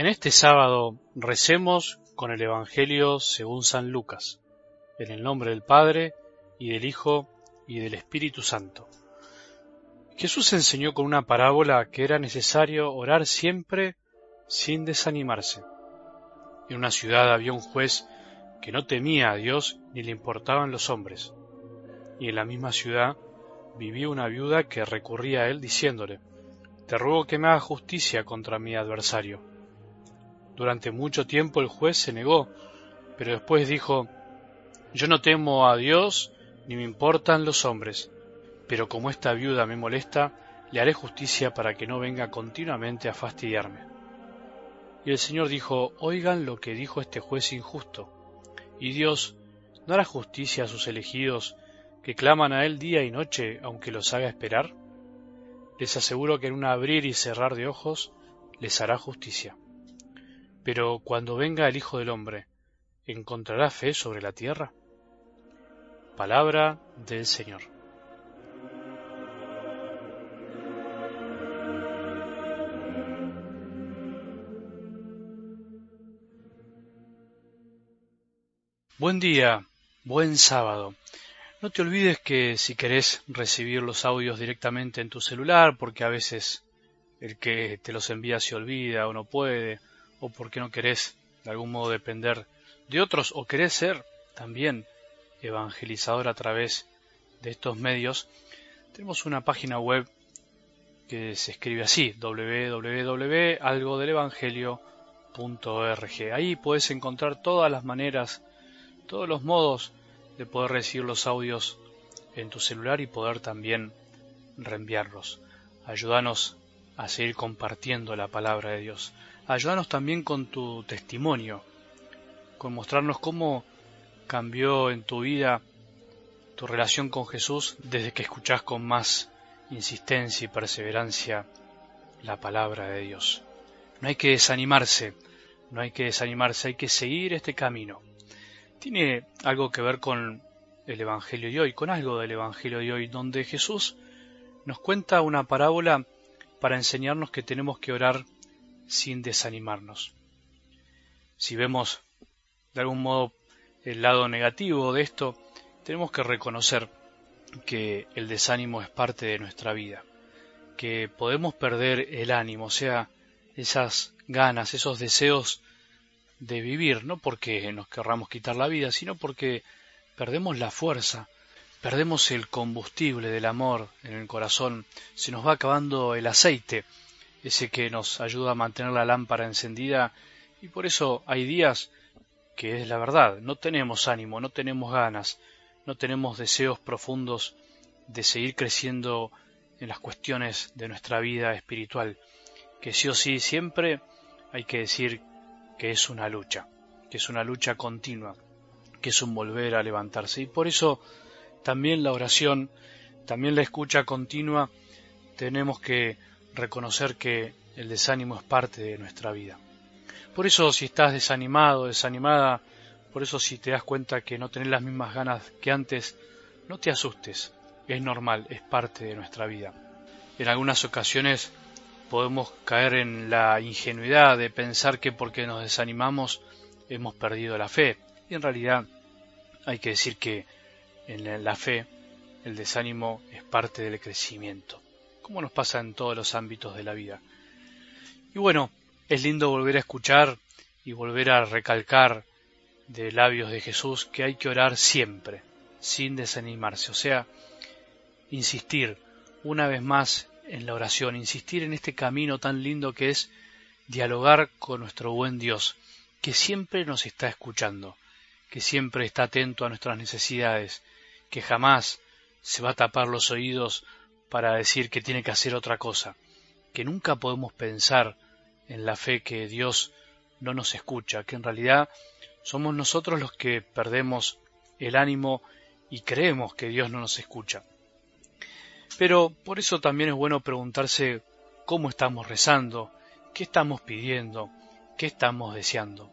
En este sábado recemos con el Evangelio según San Lucas, en el nombre del Padre y del Hijo y del Espíritu Santo. Jesús enseñó con una parábola que era necesario orar siempre sin desanimarse. En una ciudad había un juez que no temía a Dios ni le importaban los hombres. Y en la misma ciudad vivía una viuda que recurría a él diciéndole, Te ruego que me haga justicia contra mi adversario. Durante mucho tiempo el juez se negó, pero después dijo, Yo no temo a Dios ni me importan los hombres, pero como esta viuda me molesta, le haré justicia para que no venga continuamente a fastidiarme. Y el Señor dijo, Oigan lo que dijo este juez injusto. Y Dios no hará justicia a sus elegidos que claman a Él día y noche, aunque los haga esperar. Les aseguro que en un abrir y cerrar de ojos les hará justicia. Pero cuando venga el Hijo del Hombre, ¿encontrará fe sobre la tierra? Palabra del Señor. Buen día, buen sábado. No te olvides que si querés recibir los audios directamente en tu celular, porque a veces el que te los envía se olvida o no puede, o porque no querés de algún modo depender de otros o querés ser también evangelizador a través de estos medios, tenemos una página web que se escribe así, www.algodelevangelio.org. Ahí puedes encontrar todas las maneras, todos los modos de poder recibir los audios en tu celular y poder también reenviarlos. Ayúdanos a seguir compartiendo la palabra de Dios. Ayúdanos también con tu testimonio, con mostrarnos cómo cambió en tu vida tu relación con Jesús desde que escuchás con más insistencia y perseverancia la palabra de Dios. No hay que desanimarse, no hay que desanimarse, hay que seguir este camino. Tiene algo que ver con el Evangelio de hoy, con algo del Evangelio de hoy, donde Jesús nos cuenta una parábola para enseñarnos que tenemos que orar sin desanimarnos. Si vemos de algún modo el lado negativo de esto, tenemos que reconocer que el desánimo es parte de nuestra vida, que podemos perder el ánimo, o sea, esas ganas, esos deseos de vivir, no porque nos querramos quitar la vida, sino porque perdemos la fuerza, perdemos el combustible del amor en el corazón, se nos va acabando el aceite, ese que nos ayuda a mantener la lámpara encendida y por eso hay días que es la verdad, no tenemos ánimo, no tenemos ganas, no tenemos deseos profundos de seguir creciendo en las cuestiones de nuestra vida espiritual, que sí o sí siempre hay que decir que es una lucha, que es una lucha continua, que es un volver a levantarse. Y por eso también la oración, también la escucha continua, tenemos que reconocer que el desánimo es parte de nuestra vida. Por eso si estás desanimado, desanimada, por eso si te das cuenta que no tenés las mismas ganas que antes, no te asustes, es normal, es parte de nuestra vida. En algunas ocasiones podemos caer en la ingenuidad de pensar que porque nos desanimamos hemos perdido la fe. Y en realidad hay que decir que en la fe el desánimo es parte del crecimiento como nos pasa en todos los ámbitos de la vida. Y bueno, es lindo volver a escuchar y volver a recalcar de labios de Jesús que hay que orar siempre, sin desanimarse, o sea, insistir una vez más en la oración, insistir en este camino tan lindo que es dialogar con nuestro buen Dios, que siempre nos está escuchando, que siempre está atento a nuestras necesidades, que jamás se va a tapar los oídos para decir que tiene que hacer otra cosa, que nunca podemos pensar en la fe que Dios no nos escucha, que en realidad somos nosotros los que perdemos el ánimo y creemos que Dios no nos escucha. Pero por eso también es bueno preguntarse cómo estamos rezando, qué estamos pidiendo, qué estamos deseando.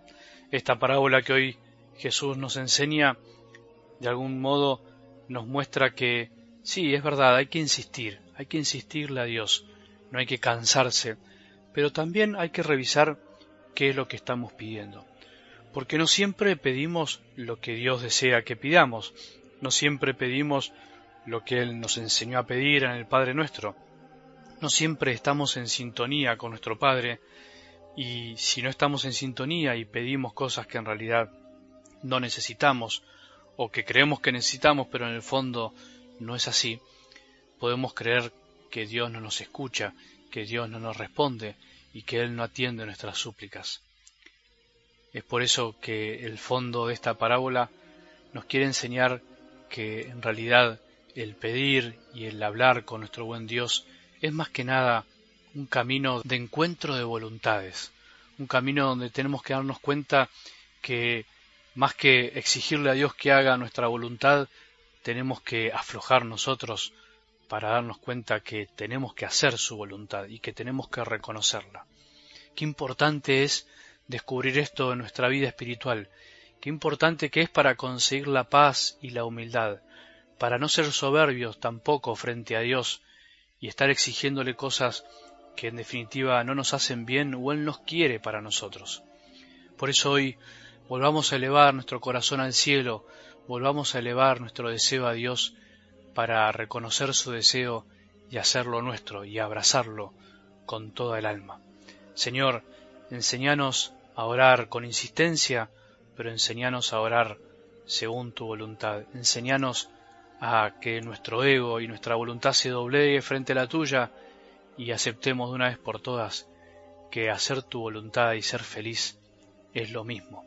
Esta parábola que hoy Jesús nos enseña, de algún modo, nos muestra que sí, es verdad, hay que insistir, hay que insistirle a Dios, no hay que cansarse, pero también hay que revisar qué es lo que estamos pidiendo. Porque no siempre pedimos lo que Dios desea que pidamos, no siempre pedimos lo que Él nos enseñó a pedir en el Padre nuestro. No siempre estamos en sintonía con nuestro Padre y si no estamos en sintonía y pedimos cosas que en realidad no necesitamos o que creemos que necesitamos pero en el fondo no es así, podemos creer que Dios no nos escucha, que Dios no nos responde y que Él no atiende nuestras súplicas. Es por eso que el fondo de esta parábola nos quiere enseñar que en realidad el pedir y el hablar con nuestro buen Dios es más que nada un camino de encuentro de voluntades, un camino donde tenemos que darnos cuenta que más que exigirle a Dios que haga nuestra voluntad, tenemos que aflojar nosotros para darnos cuenta que tenemos que hacer su voluntad y que tenemos que reconocerla. Qué importante es descubrir esto en nuestra vida espiritual, qué importante que es para conseguir la paz y la humildad, para no ser soberbios tampoco frente a Dios y estar exigiéndole cosas que en definitiva no nos hacen bien o Él nos quiere para nosotros. Por eso hoy volvamos a elevar nuestro corazón al cielo, volvamos a elevar nuestro deseo a Dios para reconocer su deseo y hacerlo nuestro y abrazarlo con toda el alma. Señor, enséñanos a orar con insistencia, pero enséñanos a orar según tu voluntad. Enséñanos a que nuestro ego y nuestra voluntad se doblegue frente a la tuya y aceptemos de una vez por todas que hacer tu voluntad y ser feliz es lo mismo.